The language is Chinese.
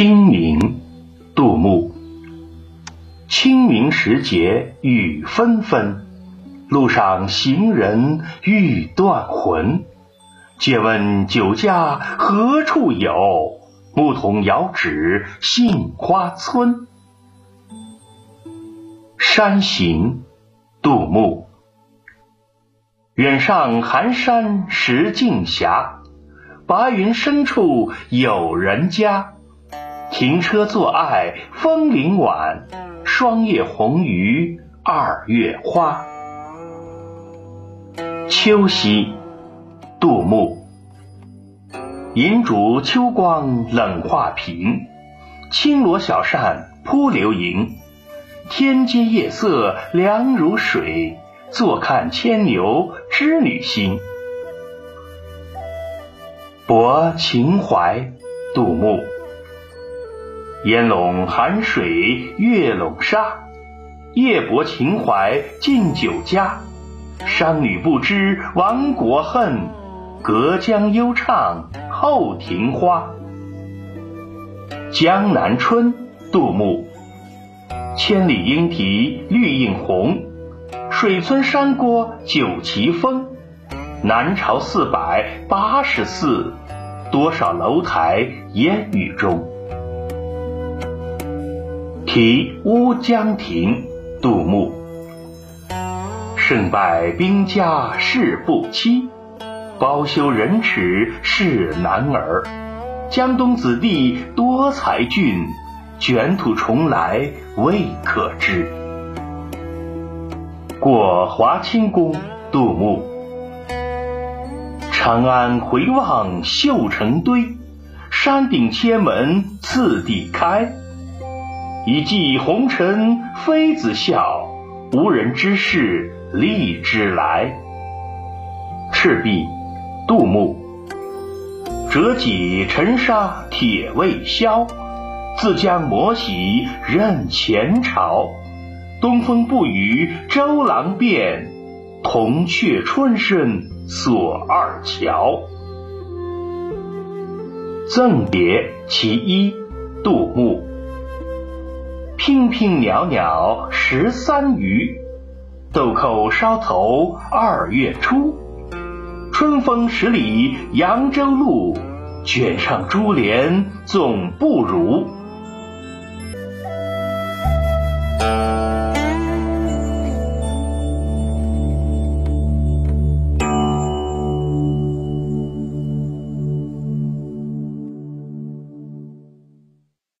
清明杜牧。清明时节雨纷纷路上行人欲断魂。借问酒家何处有？牧童遥指杏花村。山行杜牧。远上寒山石径斜白云深处有人家。停车坐爱枫林晚，霜叶红于二月花。秋夕。杜牧，银烛秋光冷画屏，轻罗小扇扑流萤。天阶夜色凉如水，坐看牵牛织女星。泊秦淮，杜牧。烟笼寒水月笼沙，夜泊秦淮近酒家。商女不知亡国恨。隔江犹唱后庭花，《江南春》杜牧。千里莺啼绿映红，水村山郭酒旗风。南朝四百八十寺，多少楼台烟雨中。《题乌江亭》杜牧。胜败兵家事不期。包羞忍耻是男儿，江东子弟多才俊，卷土重来未可知。过华清宫，杜牧。长安回望绣成堆，山顶千门次第开。一骑红尘妃子笑，无人知是荔枝来。赤壁。杜牧，折戟沉沙铁未销，自将磨洗认前朝。东风不与周郎便，铜雀春深锁二乔。赠别其一，杜牧。娉袅袅十三余，豆蔻梢头二月初。春风十里扬州路，卷上珠帘总不如。